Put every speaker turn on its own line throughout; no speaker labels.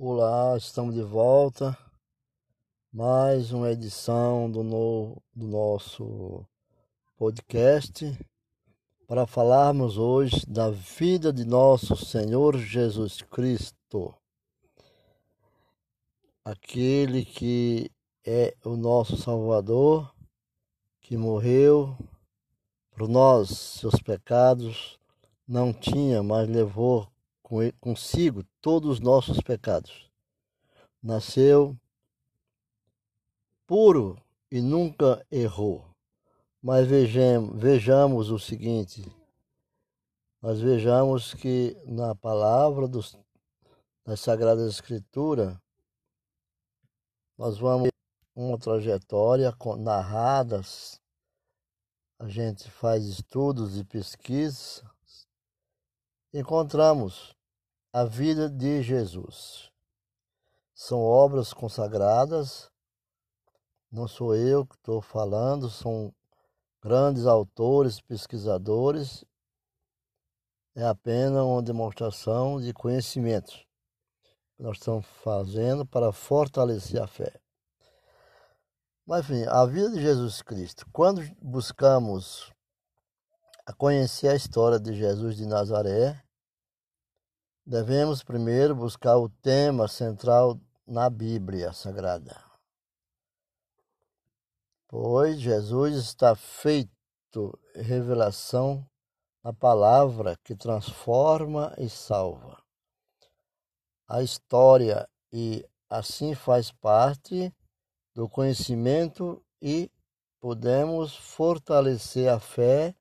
Olá, estamos de volta. Mais uma edição do, no, do nosso podcast para falarmos hoje da vida de nosso Senhor Jesus Cristo, aquele que é o nosso Salvador, que morreu por nós, seus pecados, não tinha, mas levou consigo todos os nossos pecados. Nasceu puro e nunca errou. Mas vejamos, vejamos o seguinte: nós vejamos que na palavra dos, das Sagradas Escrituras, nós vamos uma trajetória narradas, a gente faz estudos e pesquisas, encontramos a vida de Jesus. São obras consagradas, não sou eu que estou falando, são grandes autores, pesquisadores. É apenas uma demonstração de conhecimento que nós estamos fazendo para fortalecer a fé. Mas, enfim, a vida de Jesus Cristo. Quando buscamos conhecer a história de Jesus de Nazaré, devemos primeiro buscar o tema central na Bíblia Sagrada. Pois Jesus está feito revelação na palavra que transforma e salva. A história e assim faz parte do conhecimento e podemos fortalecer a fé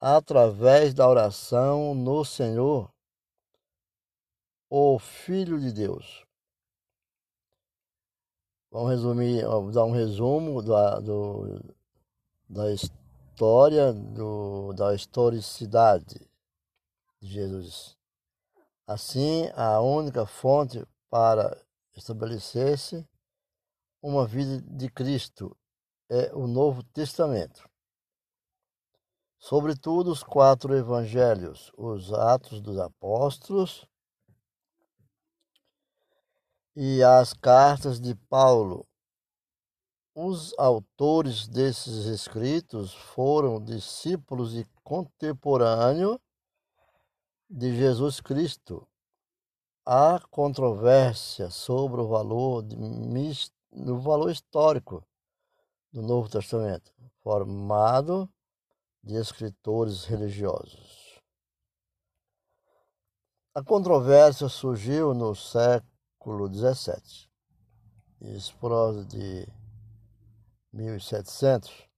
através da oração no Senhor o Filho de Deus. Vamos resumir, vamos dar um resumo da, do, da história, do, da historicidade de Jesus. Assim, a única fonte para estabelecer-se uma vida de Cristo é o Novo Testamento. Sobretudo os quatro evangelhos, os Atos dos Apóstolos, e as cartas de Paulo. Os autores desses escritos foram discípulos e contemporâneos de Jesus Cristo. Há controvérsia sobre o valor, de, o valor histórico do Novo Testamento, formado de escritores religiosos. A controvérsia surgiu no século século XVII. Isso por de 1700.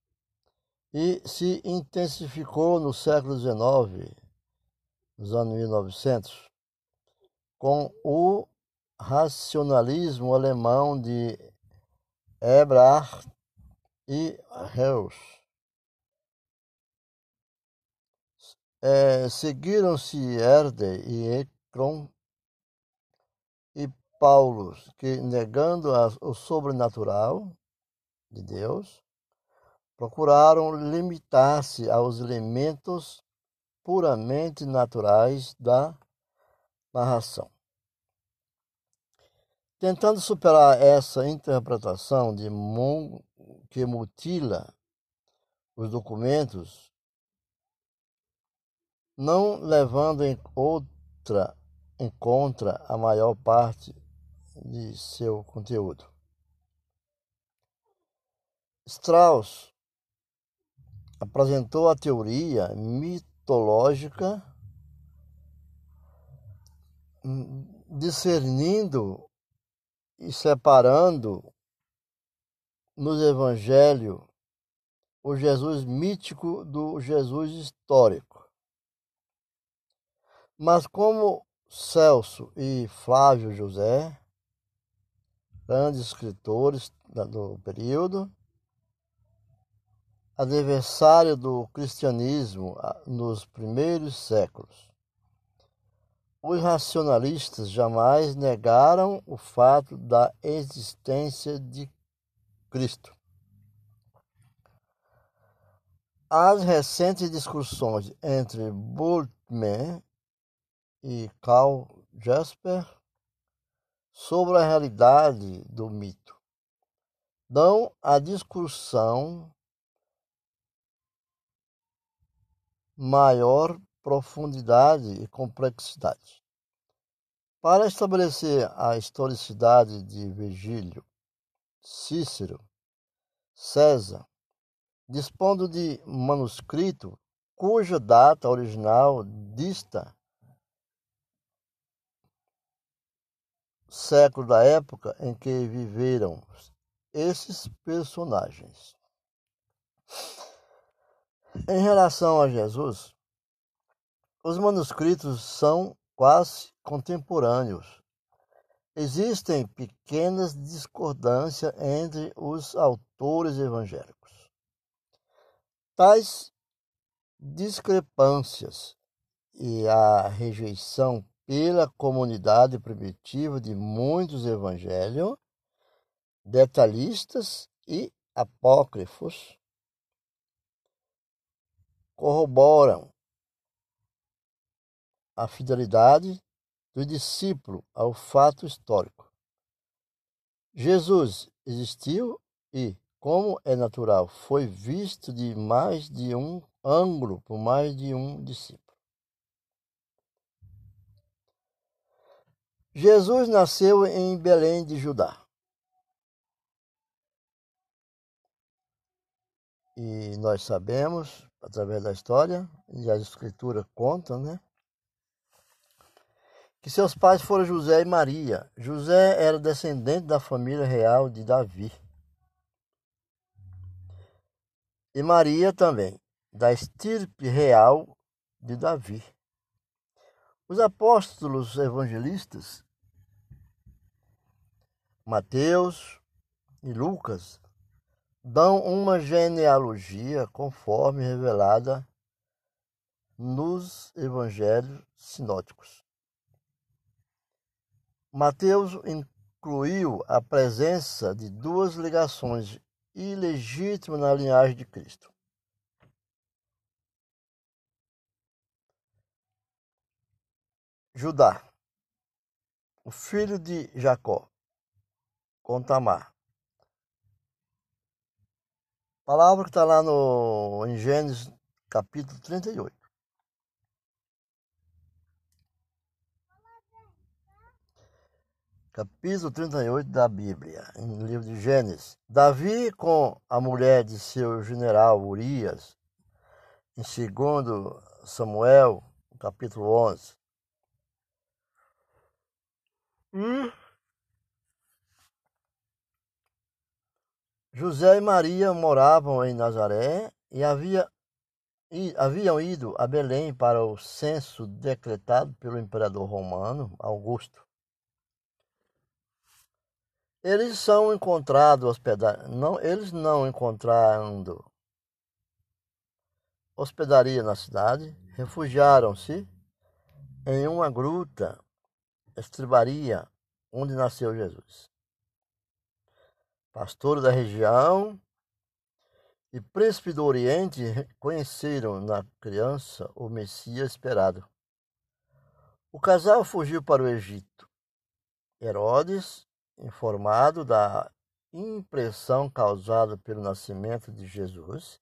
E se intensificou no século XIX, nos anos 1900, com o racionalismo alemão de Ebrard e Reus. É, Seguiram-se Herder e Ekron Paulo, que negando o sobrenatural de Deus, procuraram limitar-se aos elementos puramente naturais da narração. Tentando superar essa interpretação de que mutila os documentos, não levando em outra em contra a maior parte de seu conteúdo. Strauss apresentou a teoria mitológica discernindo e separando nos evangelhos o Jesus mítico do Jesus histórico. Mas como Celso e Flávio José grandes escritores do período, adversário do cristianismo nos primeiros séculos. Os racionalistas jamais negaram o fato da existência de Cristo. As recentes discussões entre Bultmann e Karl Jasper sobre a realidade do mito. Dão à discussão maior profundidade e complexidade. Para estabelecer a historicidade de Virgílio, Cícero, César, dispondo de manuscrito cuja data original dista século da época em que viveram esses personagens. Em relação a Jesus, os manuscritos são quase contemporâneos. Existem pequenas discordâncias entre os autores evangélicos. Tais discrepâncias e a rejeição pela comunidade primitiva de muitos evangelhos, detalhistas e apócrifos, corroboram a fidelidade do discípulo ao fato histórico. Jesus existiu e, como é natural, foi visto de mais de um ângulo por mais de um discípulo. Jesus nasceu em Belém de Judá. E nós sabemos, através da história, e as escrituras contam, né? Que seus pais foram José e Maria. José era descendente da família real de Davi. E Maria também, da estirpe real de Davi. Os apóstolos evangelistas, Mateus e Lucas, dão uma genealogia conforme revelada nos evangelhos sinóticos. Mateus incluiu a presença de duas ligações ilegítimas na linhagem de Cristo. Judá, o filho de Jacó, com Tamar. Palavra que está lá no, em Gênesis capítulo 38. Capítulo 38 da Bíblia, em livro de Gênesis. Davi com a mulher de seu general Urias, em 2 Samuel, capítulo 11. Hum? José e Maria moravam em Nazaré e havia, e haviam ido a Belém para o censo decretado pelo imperador romano Augusto. Eles são encontrados hospedados, não, eles não encontrando hospedaria na cidade, refugiaram-se em uma gruta estribaria onde nasceu Jesus. Pastores da região e príncipe do Oriente conheceram na criança o Messias esperado. O casal fugiu para o Egito. Herodes, informado da impressão causada pelo nascimento de Jesus,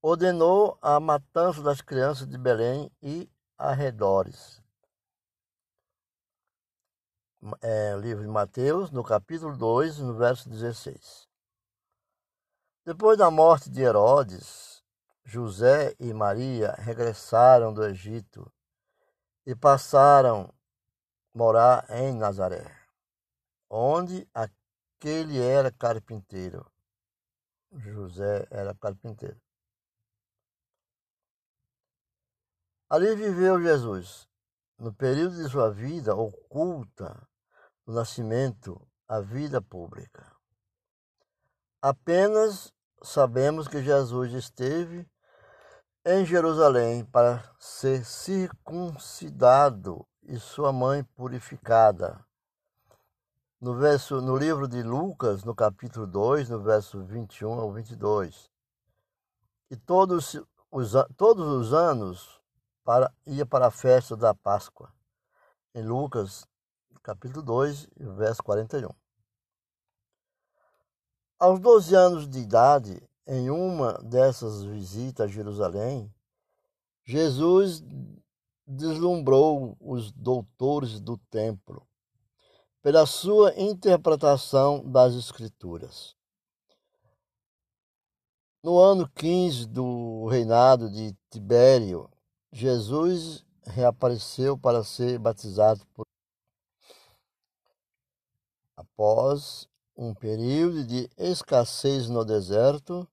ordenou a matança das crianças de Belém e arredores é, livro de Mateus, no capítulo 2, no verso 16. Depois da morte de Herodes, José e Maria regressaram do Egito e passaram a morar em Nazaré, onde aquele era carpinteiro. José era carpinteiro. Ali viveu Jesus. No período de sua vida oculta, o nascimento, a vida pública. Apenas sabemos que Jesus esteve em Jerusalém para ser circuncidado e sua mãe purificada. No, verso, no livro de Lucas, no capítulo 2, no verso 21 ao 22. E todos os, todos os anos para, ia para a festa da Páscoa. Em Lucas capítulo 2, verso 41. Aos 12 anos de idade, em uma dessas visitas a Jerusalém, Jesus deslumbrou os doutores do templo pela sua interpretação das Escrituras. No ano 15 do reinado de Tibério, Jesus reapareceu para ser batizado por após um período de escassez no deserto,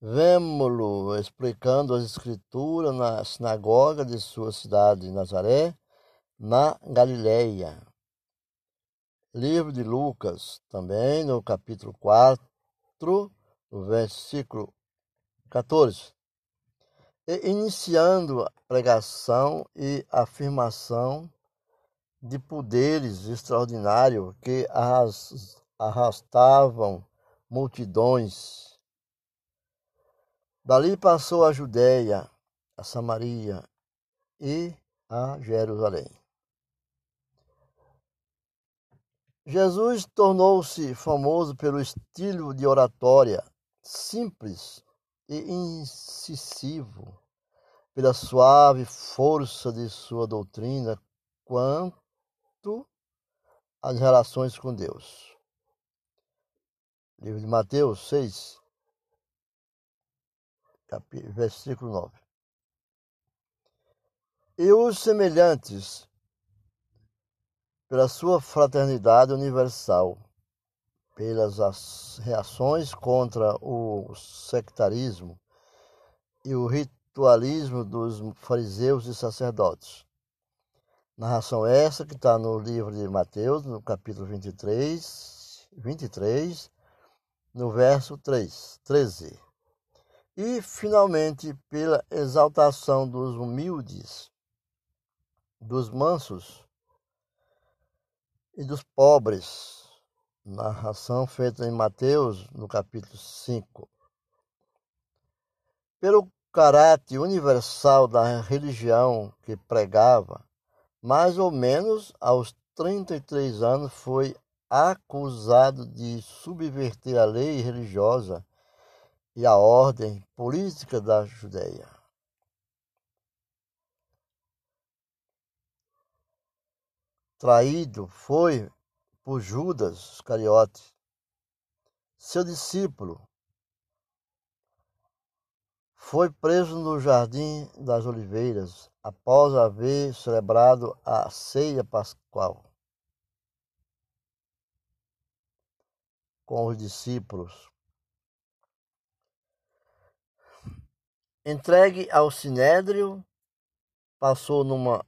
vemos-lo explicando as escrituras na sinagoga de sua cidade, Nazaré, na Galileia. Livro de Lucas, também no capítulo 4, no versículo 14. E iniciando a pregação e afirmação de poderes extraordinários que arrastavam multidões. Dali passou a Judéia, a Samaria e a Jerusalém. Jesus tornou-se famoso pelo estilo de oratória simples e incisivo, pela suave força de sua doutrina quanto às relações com Deus. Livro de Mateus 6, versículo 9. E os semelhantes, pela sua fraternidade universal, pelas reações contra o sectarismo e o ritualismo dos fariseus e sacerdotes. Narração essa que está no livro de Mateus, no capítulo 23, 23 no verso 3, 13. E, finalmente, pela exaltação dos humildes, dos mansos e dos pobres. Narração feita em Mateus, no capítulo 5. Pelo caráter universal da religião que pregava, mais ou menos aos 33 anos foi acusado de subverter a lei religiosa e a ordem política da Judéia. Traído foi por Judas Iscariote, seu discípulo. Foi preso no Jardim das Oliveiras após haver celebrado a ceia pascual. com os discípulos. Entregue ao sinédrio, passou numa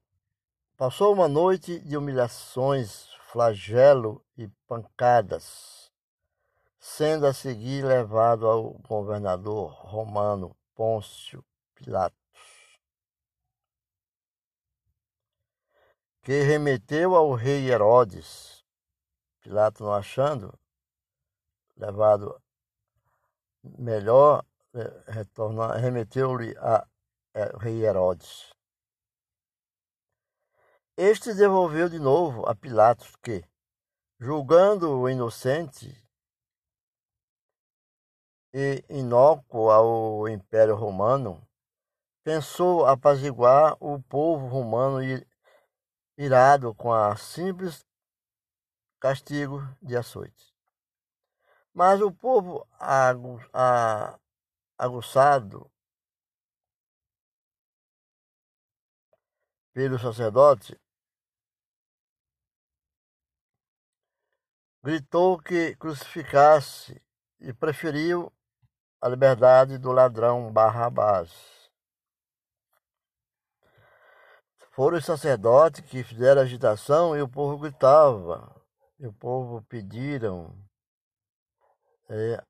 passou uma noite de humilhações, flagelo e pancadas, sendo a seguir levado ao governador romano Pôncio Pilatos, que remeteu ao rei Herodes. Pilatos não achando, levado melhor, é, remeteu-lhe a é, rei Herodes. Este devolveu de novo a Pilatos que, julgando o inocente e inócuo ao Império Romano, pensou apaziguar o povo romano irado com a simples castigo de açoite. Mas o povo aguçado pelo sacerdote gritou que crucificasse e preferiu a liberdade do ladrão Barrabás. Foram os sacerdotes que fizeram agitação e o povo gritava. E o povo pediram é,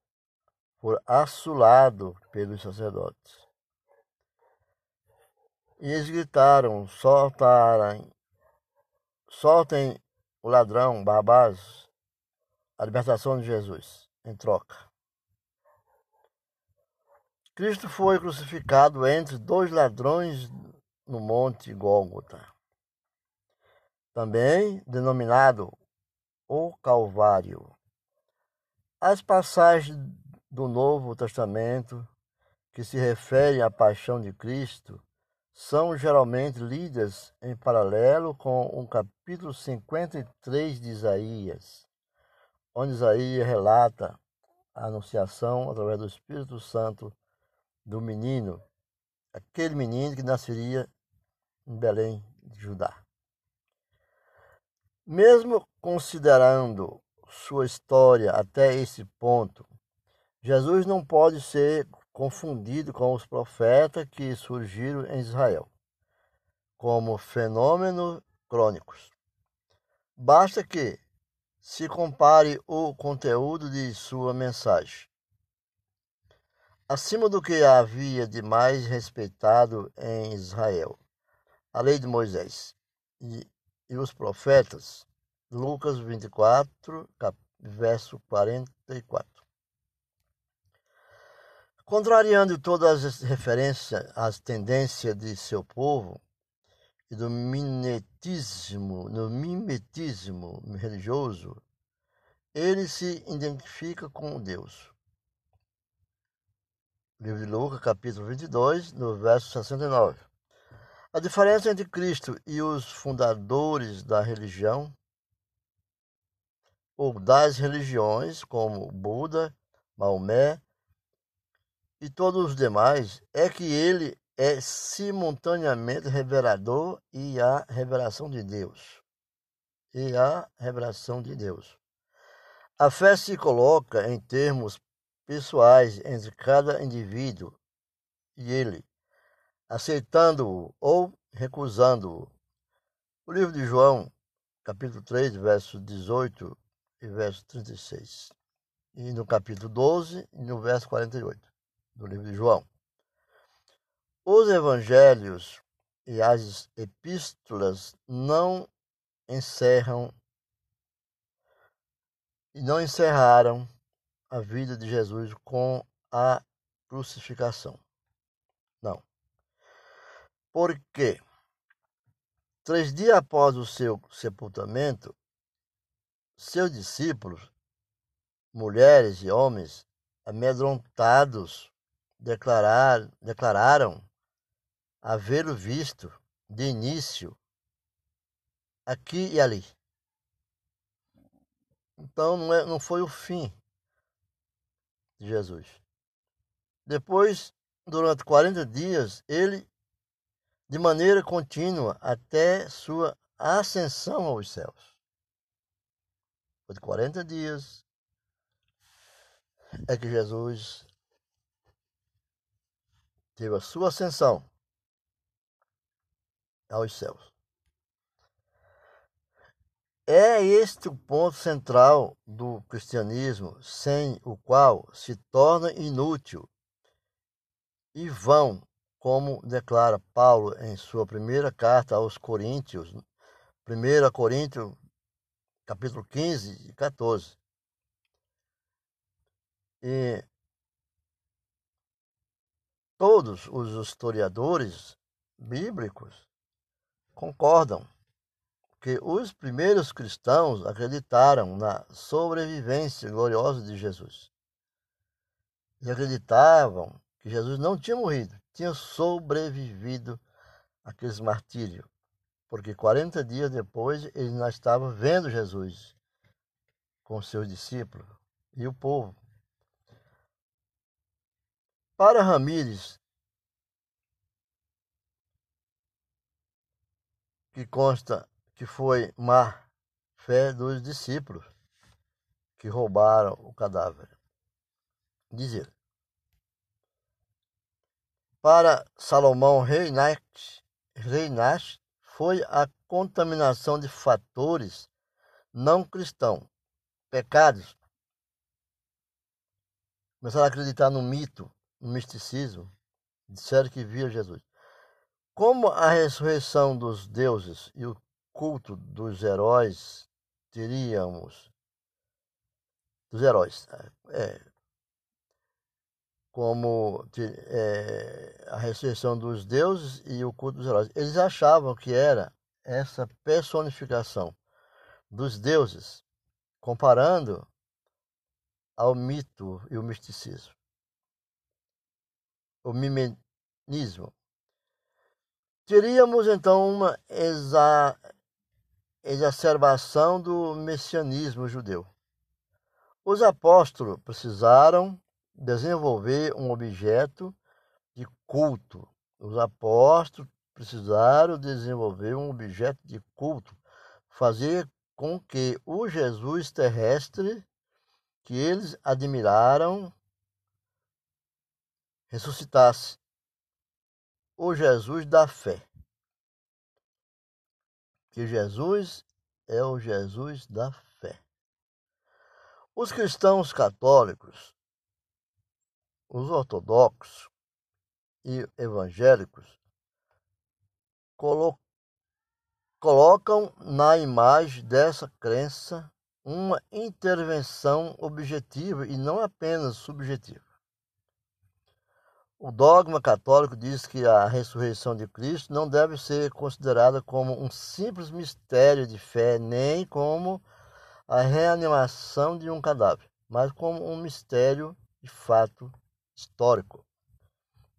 por assulado pelos sacerdotes. E eles gritaram: soltarem, soltem o ladrão Barrabás, a libertação de Jesus, em troca. Cristo foi crucificado entre dois ladrões no Monte Gólgota. também denominado o Calvário. As passagens do Novo Testamento que se referem à paixão de Cristo são geralmente lidas em paralelo com o capítulo 53 de Isaías, onde Isaías relata a anunciação através do Espírito Santo do menino, aquele menino que nasceria em Belém de Judá. Mesmo considerando sua história até esse ponto, Jesus não pode ser confundido com os profetas que surgiram em Israel, como fenômenos crônicos. Basta que se compare o conteúdo de sua mensagem. Acima do que havia de mais respeitado em Israel, a lei de Moisés e, e os profetas, Lucas 24, verso 44. Contrariando todas as referências às tendências de seu povo e do mimetismo, no mimetismo religioso, ele se identifica com Deus. Livro de Lucas, capítulo 22, no verso 69. A diferença entre Cristo e os fundadores da religião ou das religiões, como Buda, Maomé e todos os demais é que ele é simultaneamente revelador e a revelação de Deus. E a revelação de Deus. A fé se coloca em termos pessoais entre cada indivíduo e ele, aceitando-o ou recusando-o. O livro de João, capítulo 3, verso 18 e verso 36. E no capítulo 12 e no verso 48 do livro de João. Os evangelhos e as epístolas não encerram e não encerraram a vida de Jesus com a crucificação. Porque três dias após o seu sepultamento, seus discípulos, mulheres e homens, amedrontados, declarar, declararam havê-lo visto de início aqui e ali. Então não, é, não foi o fim de Jesus. Depois, durante 40 dias, ele, de maneira contínua, até sua ascensão aos céus. Por 40 dias é que Jesus teve a sua ascensão aos céus. É este o ponto central do cristianismo, sem o qual se torna inútil e vão, como declara Paulo em sua primeira carta aos Coríntios, 1 Coríntios, capítulo 15 e 14. E Todos os historiadores bíblicos concordam que os primeiros cristãos acreditaram na sobrevivência gloriosa de Jesus. E acreditavam que Jesus não tinha morrido, tinha sobrevivido àqueles martírios. Porque 40 dias depois ele não estava vendo Jesus com seus discípulos e o povo. Para Ramírez, que consta que foi má fé dos discípulos que roubaram o cadáver. Diz ele. Para Salomão Reinach foi a contaminação de fatores não cristãos, pecados. Começaram a acreditar no mito, no misticismo, disseram que via Jesus. Como a ressurreição dos deuses e o culto dos heróis teríamos dos heróis é, como é, a ressurreição dos deuses e o culto dos heróis eles achavam que era essa personificação dos deuses, comparando ao mito e o misticismo. O mimenismo. Teríamos então uma exa exacerbação do messianismo judeu. Os apóstolos precisaram desenvolver um objeto de culto. Os apóstolos precisaram desenvolver um objeto de culto, fazer com que o Jesus terrestre que eles admiraram ressuscitasse. O Jesus da fé. Que Jesus é o Jesus da fé. Os cristãos católicos, os ortodoxos e evangélicos colocam na imagem dessa crença uma intervenção objetiva e não apenas subjetiva. O dogma católico diz que a ressurreição de Cristo não deve ser considerada como um simples mistério de fé, nem como a reanimação de um cadáver, mas como um mistério de fato histórico.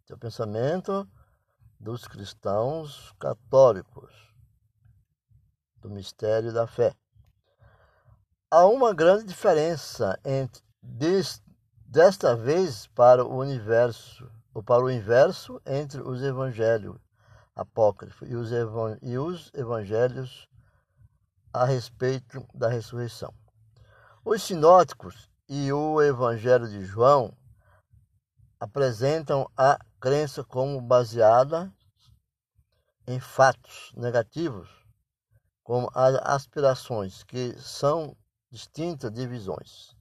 Esse é o pensamento dos cristãos católicos, do mistério da fé há uma grande diferença entre desta vez para o universo ou para o inverso entre os evangelhos apócrifos e os, e os evangelhos a respeito da ressurreição. Os sinóticos e o evangelho de João apresentam a crença como baseada em fatos negativos, como as aspirações que são distintas divisões.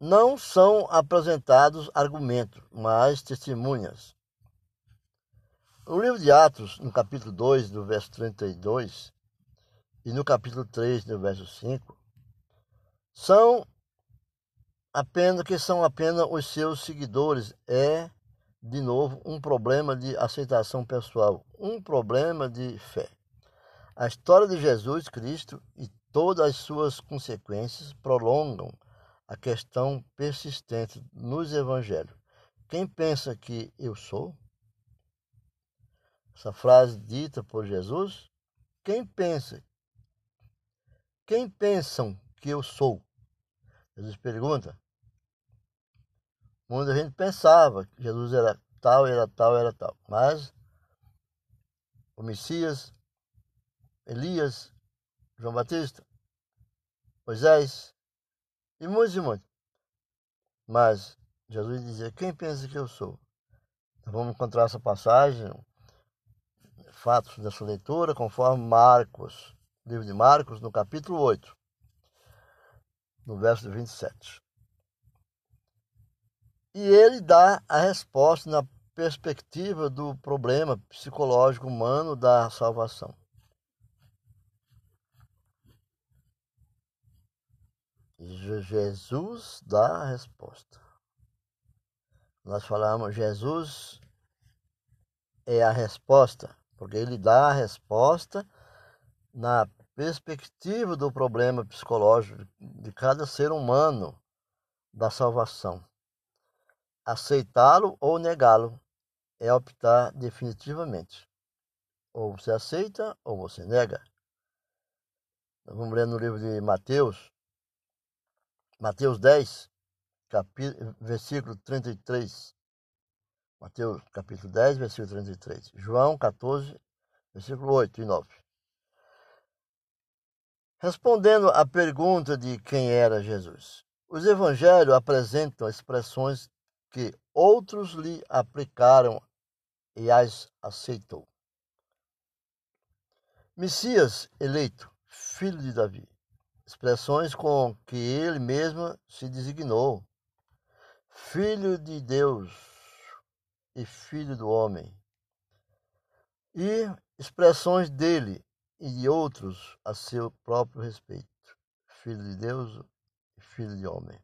Não são apresentados argumentos, mas testemunhas. No livro de Atos, no capítulo 2, do verso 32, e no capítulo 3, do verso 5, são apenas que são apenas os seus seguidores. É, de novo, um problema de aceitação pessoal, um problema de fé. A história de Jesus Cristo e todas as suas consequências prolongam a questão persistente nos evangelhos. Quem pensa que eu sou? Essa frase dita por Jesus, quem pensa? Quem pensam que eu sou? Jesus pergunta. Muita gente pensava que Jesus era tal, era tal, era tal. Mas o Messias Elias, João Batista, Moisés e muitos e muitos. Mas Jesus dizia: Quem pensa que eu sou? Então vamos encontrar essa passagem, fatos dessa leitura, conforme Marcos, livro de Marcos, no capítulo 8, no verso 27. E ele dá a resposta na perspectiva do problema psicológico humano da salvação. Jesus dá a resposta. Nós falamos, Jesus é a resposta, porque ele dá a resposta na perspectiva do problema psicológico de cada ser humano da salvação. Aceitá-lo ou negá-lo é optar definitivamente. Ou você aceita ou você nega. vamos ler no livro de Mateus, Mateus 10, capítulo, versículo 33. Mateus capítulo 10, versículo 33. João 14, versículo 8 e 9. Respondendo à pergunta de quem era Jesus, os evangelhos apresentam expressões que outros lhe aplicaram e as aceitou. Messias eleito, filho de Davi expressões com que ele mesmo se designou, Filho de Deus e Filho do homem, e expressões dele e de outros a seu próprio respeito, Filho de Deus e Filho de homem.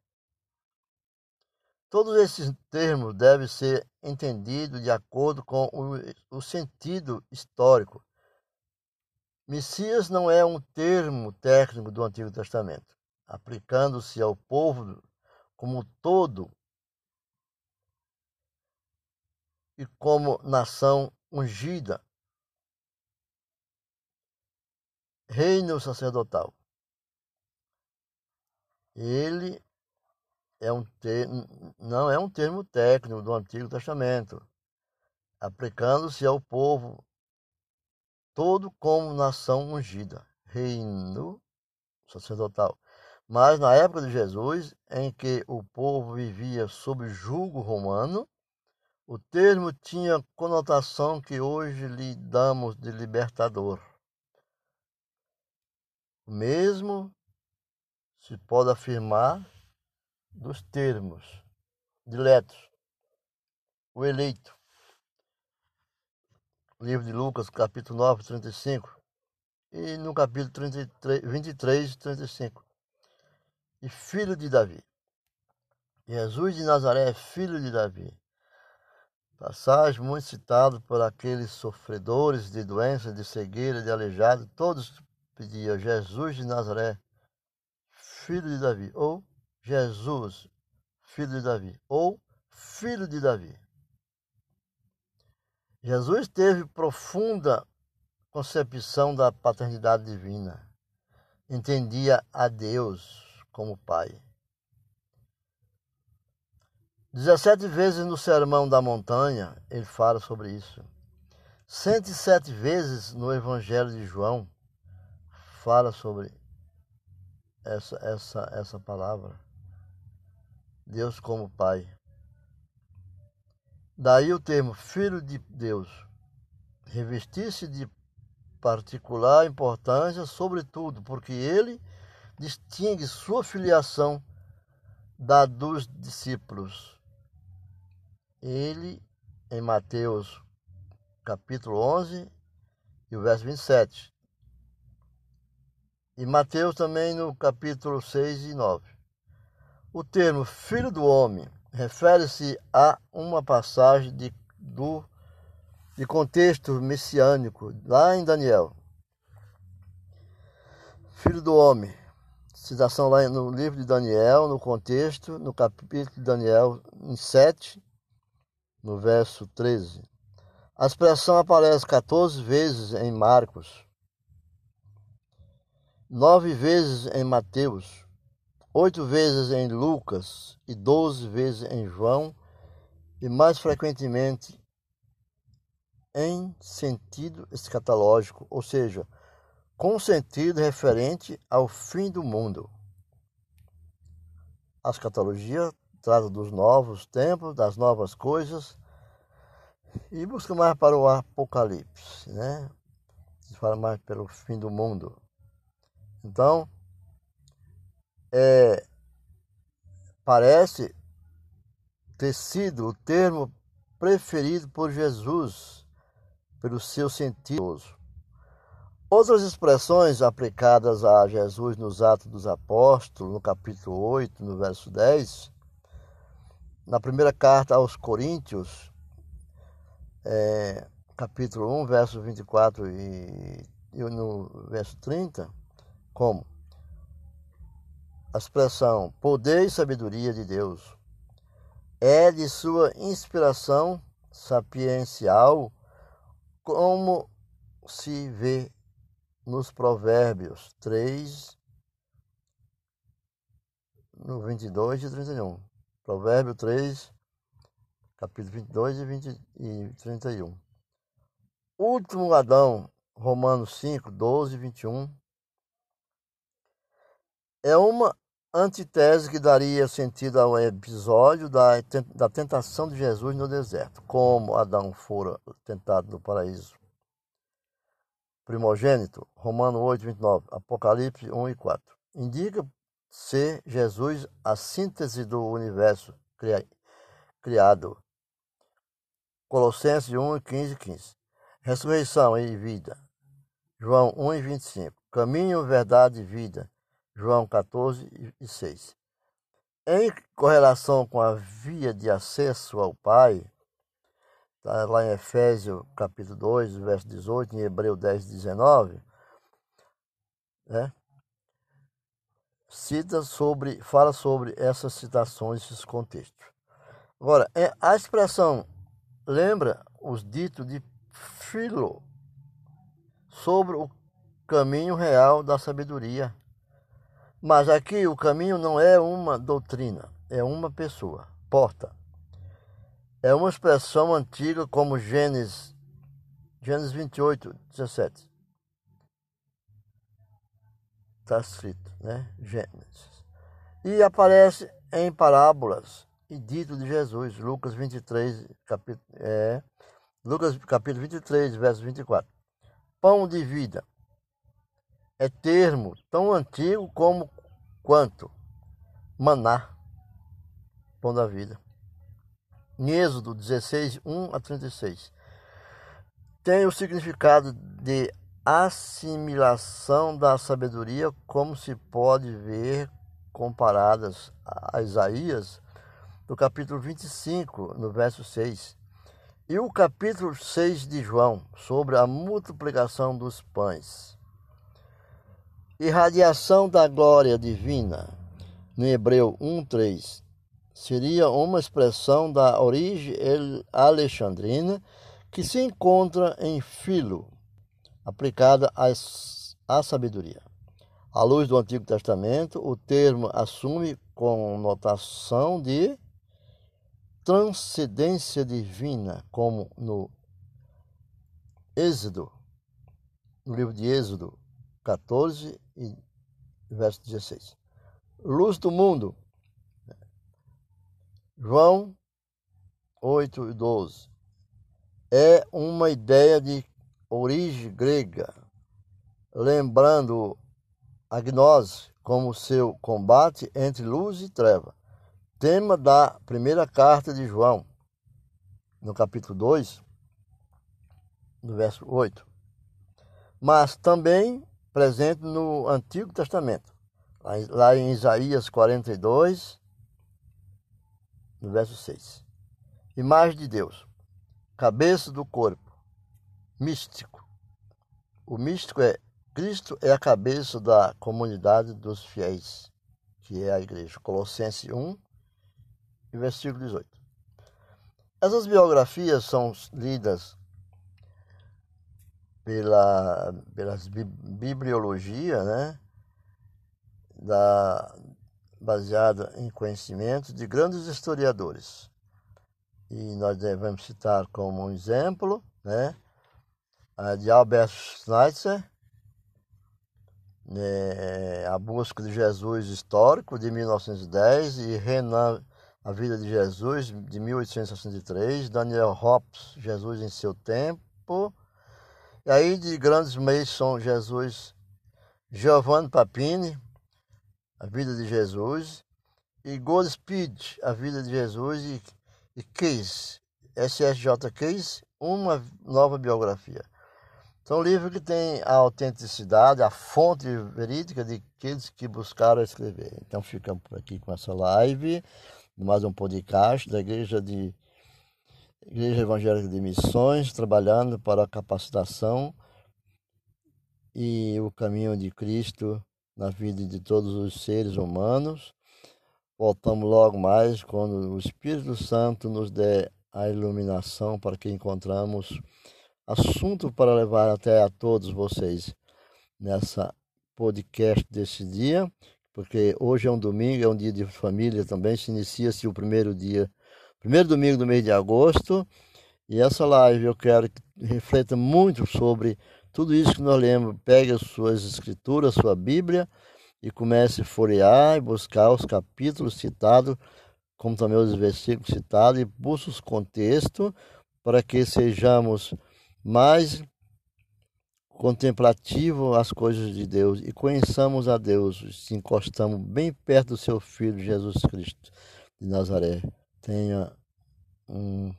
Todos esses termos devem ser entendidos de acordo com o, o sentido histórico. Messias não é um termo técnico do Antigo Testamento, aplicando-se ao povo como todo e como nação ungida, reino sacerdotal. Ele é um não é um termo técnico do Antigo Testamento, aplicando-se ao povo todo como nação ungida, reino sacerdotal. Mas na época de Jesus, em que o povo vivia sob julgo romano, o termo tinha conotação que hoje lhe damos de libertador. Mesmo se pode afirmar dos termos diletos. O eleito. Livro de Lucas, capítulo 9, 35. E no capítulo 33, 23, 35. E filho de Davi. Jesus de Nazaré, filho de Davi. Passagem muito citada por aqueles sofredores de doença, de cegueira, de aleijado. Todos pediam Jesus de Nazaré, filho de Davi. Ou Jesus, filho de Davi, ou filho de Davi. Jesus teve profunda concepção da paternidade divina. Entendia a Deus como Pai. 17 vezes no Sermão da Montanha ele fala sobre isso. 107 vezes no Evangelho de João fala sobre essa, essa, essa palavra. Deus como Pai. Daí o termo Filho de Deus, revestir-se de particular importância, sobretudo porque ele distingue sua filiação da dos discípulos. Ele, em Mateus capítulo 11 e o verso 27. E Mateus também no capítulo 6 e 9. O termo filho do homem refere-se a uma passagem de, do, de contexto messiânico, lá em Daniel. Filho do homem, citação lá no livro de Daniel, no contexto, no capítulo de Daniel, em 7, no verso 13. A expressão aparece 14 vezes em Marcos, nove vezes em Mateus, oito vezes em Lucas e doze vezes em João, e mais frequentemente em sentido escatológico, ou seja, com sentido referente ao fim do mundo. A escatologia trata dos novos tempos, das novas coisas, e busca mais para o apocalipse, né? Fala mais pelo fim do mundo. Então, é, parece ter sido o termo preferido por Jesus pelo seu sentido. Outras expressões aplicadas a Jesus nos Atos dos Apóstolos, no capítulo 8, no verso 10, na primeira carta aos Coríntios, é, capítulo 1, verso 24 e, e no verso 30, como a expressão poder e sabedoria de Deus é de sua inspiração sapiencial, como se vê nos Provérbios 3, no 22 e 31. Provérbio 3, capítulo 22 e, 20, e 31. Último Adão, Romanos 5, 12 e 21 é uma antitese que daria sentido ao episódio da, da tentação de Jesus no deserto, como Adão fora tentado no paraíso. Primogênito, Romano 8, 29, Apocalipse 1 e 4. Indica ser Jesus a síntese do universo criado. Colossenses 1, 15 e 15. Ressurreição e vida. João 1 e 25. Caminho, verdade e vida. João 14 e 6. em correlação com a via de acesso ao Pai, está lá em Efésios capítulo 2, verso 18, em Hebreu 10, 19, né? cita sobre, fala sobre essas citações, esses contextos. Agora, é, a expressão lembra os ditos de Filo sobre o caminho real da sabedoria. Mas aqui o caminho não é uma doutrina, é uma pessoa, porta. É uma expressão antiga como Gênesis, Gênesis 28, 17. Está escrito, né? Gênesis. E aparece em parábolas e dito de Jesus, Lucas 23, capítulo, é, Lucas capítulo 23, verso 24. Pão de vida é termo tão antigo como quanto maná, pão da vida. Em Êxodo 16, 1 a 36. Tem o significado de assimilação da sabedoria, como se pode ver comparadas a Isaías, no capítulo 25, no verso 6. E o capítulo 6 de João, sobre a multiplicação dos pães. Irradiação da glória divina, no Hebreu 1,3 seria uma expressão da origem alexandrina que se encontra em Filo, aplicada à sabedoria. À luz do Antigo Testamento, o termo assume conotação de transcendência divina, como no Êxodo, no livro de Êxodo 14 e verso 16. Luz do mundo, João 8 e 12 é uma ideia de origem grega, lembrando a gnose como seu combate entre luz e treva. Tema da primeira carta de João, no capítulo 2, no verso 8. Mas também presente no Antigo Testamento, lá em Isaías 42, no verso 6. Imagem de Deus, cabeça do corpo, místico. O místico é Cristo é a cabeça da comunidade dos fiéis, que é a igreja. Colossenses 1, versículo 18. Essas biografias são lidas pela pelas bibliologia, né, da baseada em conhecimento de grandes historiadores. E nós devemos citar como um exemplo né, a de Albert Schweitzer, né, A Busca de Jesus Histórico, de 1910, e Renan, A Vida de Jesus, de 1863, Daniel Hobbes, Jesus em Seu Tempo, e aí de grandes meios são Jesus, Giovanni Papini, a vida de Jesus, e Goldspeed, a vida de Jesus, e, e Case, SSJ Case, uma nova biografia. São livros que têm a autenticidade, a fonte verídica de aqueles que buscaram escrever. Então ficamos por aqui com essa live, mais um podcast da Igreja de Igreja Evangélica de Missões, trabalhando para a capacitação e o caminho de Cristo na vida de todos os seres humanos. Voltamos logo mais quando o Espírito Santo nos der a iluminação para que encontramos assunto para levar até a todos vocês nessa podcast desse dia, porque hoje é um domingo, é um dia de família também, se inicia-se o primeiro dia, primeiro domingo do mês de agosto, e essa live eu quero que reflita muito sobre tudo isso que nós lemos, pegue as suas escrituras, sua Bíblia e comece a folhear e buscar os capítulos citados, como também os versículos citados, e busque os contextos para que sejamos mais contemplativos às coisas de Deus e conheçamos a Deus, se encostamos bem perto do seu Filho Jesus Cristo de Nazaré. Tenha um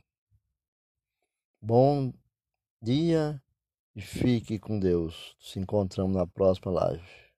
bom dia e fique com Deus. Se encontramos na próxima live.